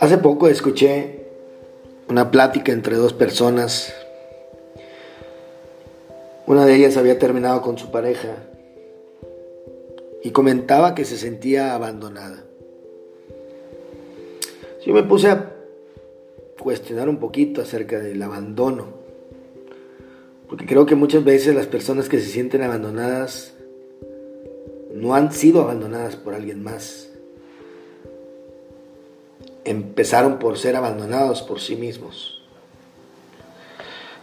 Hace poco escuché una plática entre dos personas. Una de ellas había terminado con su pareja y comentaba que se sentía abandonada. Yo me puse a cuestionar un poquito acerca del abandono, porque creo que muchas veces las personas que se sienten abandonadas no han sido abandonadas por alguien más empezaron por ser abandonados por sí mismos.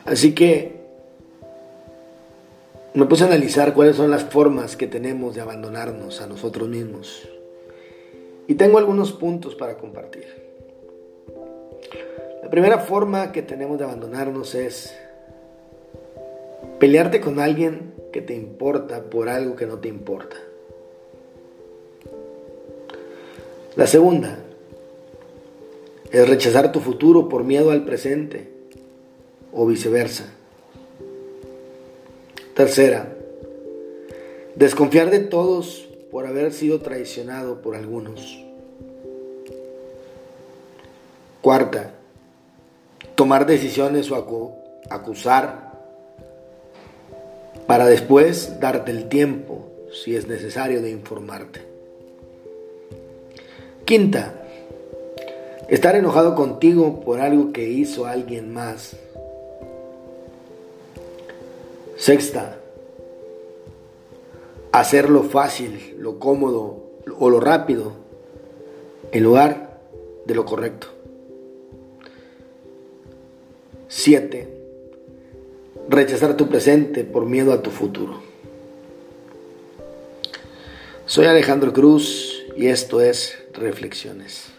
Así que me puse a analizar cuáles son las formas que tenemos de abandonarnos a nosotros mismos. Y tengo algunos puntos para compartir. La primera forma que tenemos de abandonarnos es pelearte con alguien que te importa por algo que no te importa. La segunda, es rechazar tu futuro por miedo al presente o viceversa. Tercera, desconfiar de todos por haber sido traicionado por algunos. Cuarta, tomar decisiones o acusar para después darte el tiempo, si es necesario, de informarte. Quinta, Estar enojado contigo por algo que hizo alguien más. Sexta, hacerlo fácil, lo cómodo o lo rápido en lugar de lo correcto. Siete, rechazar tu presente por miedo a tu futuro. Soy Alejandro Cruz y esto es Reflexiones.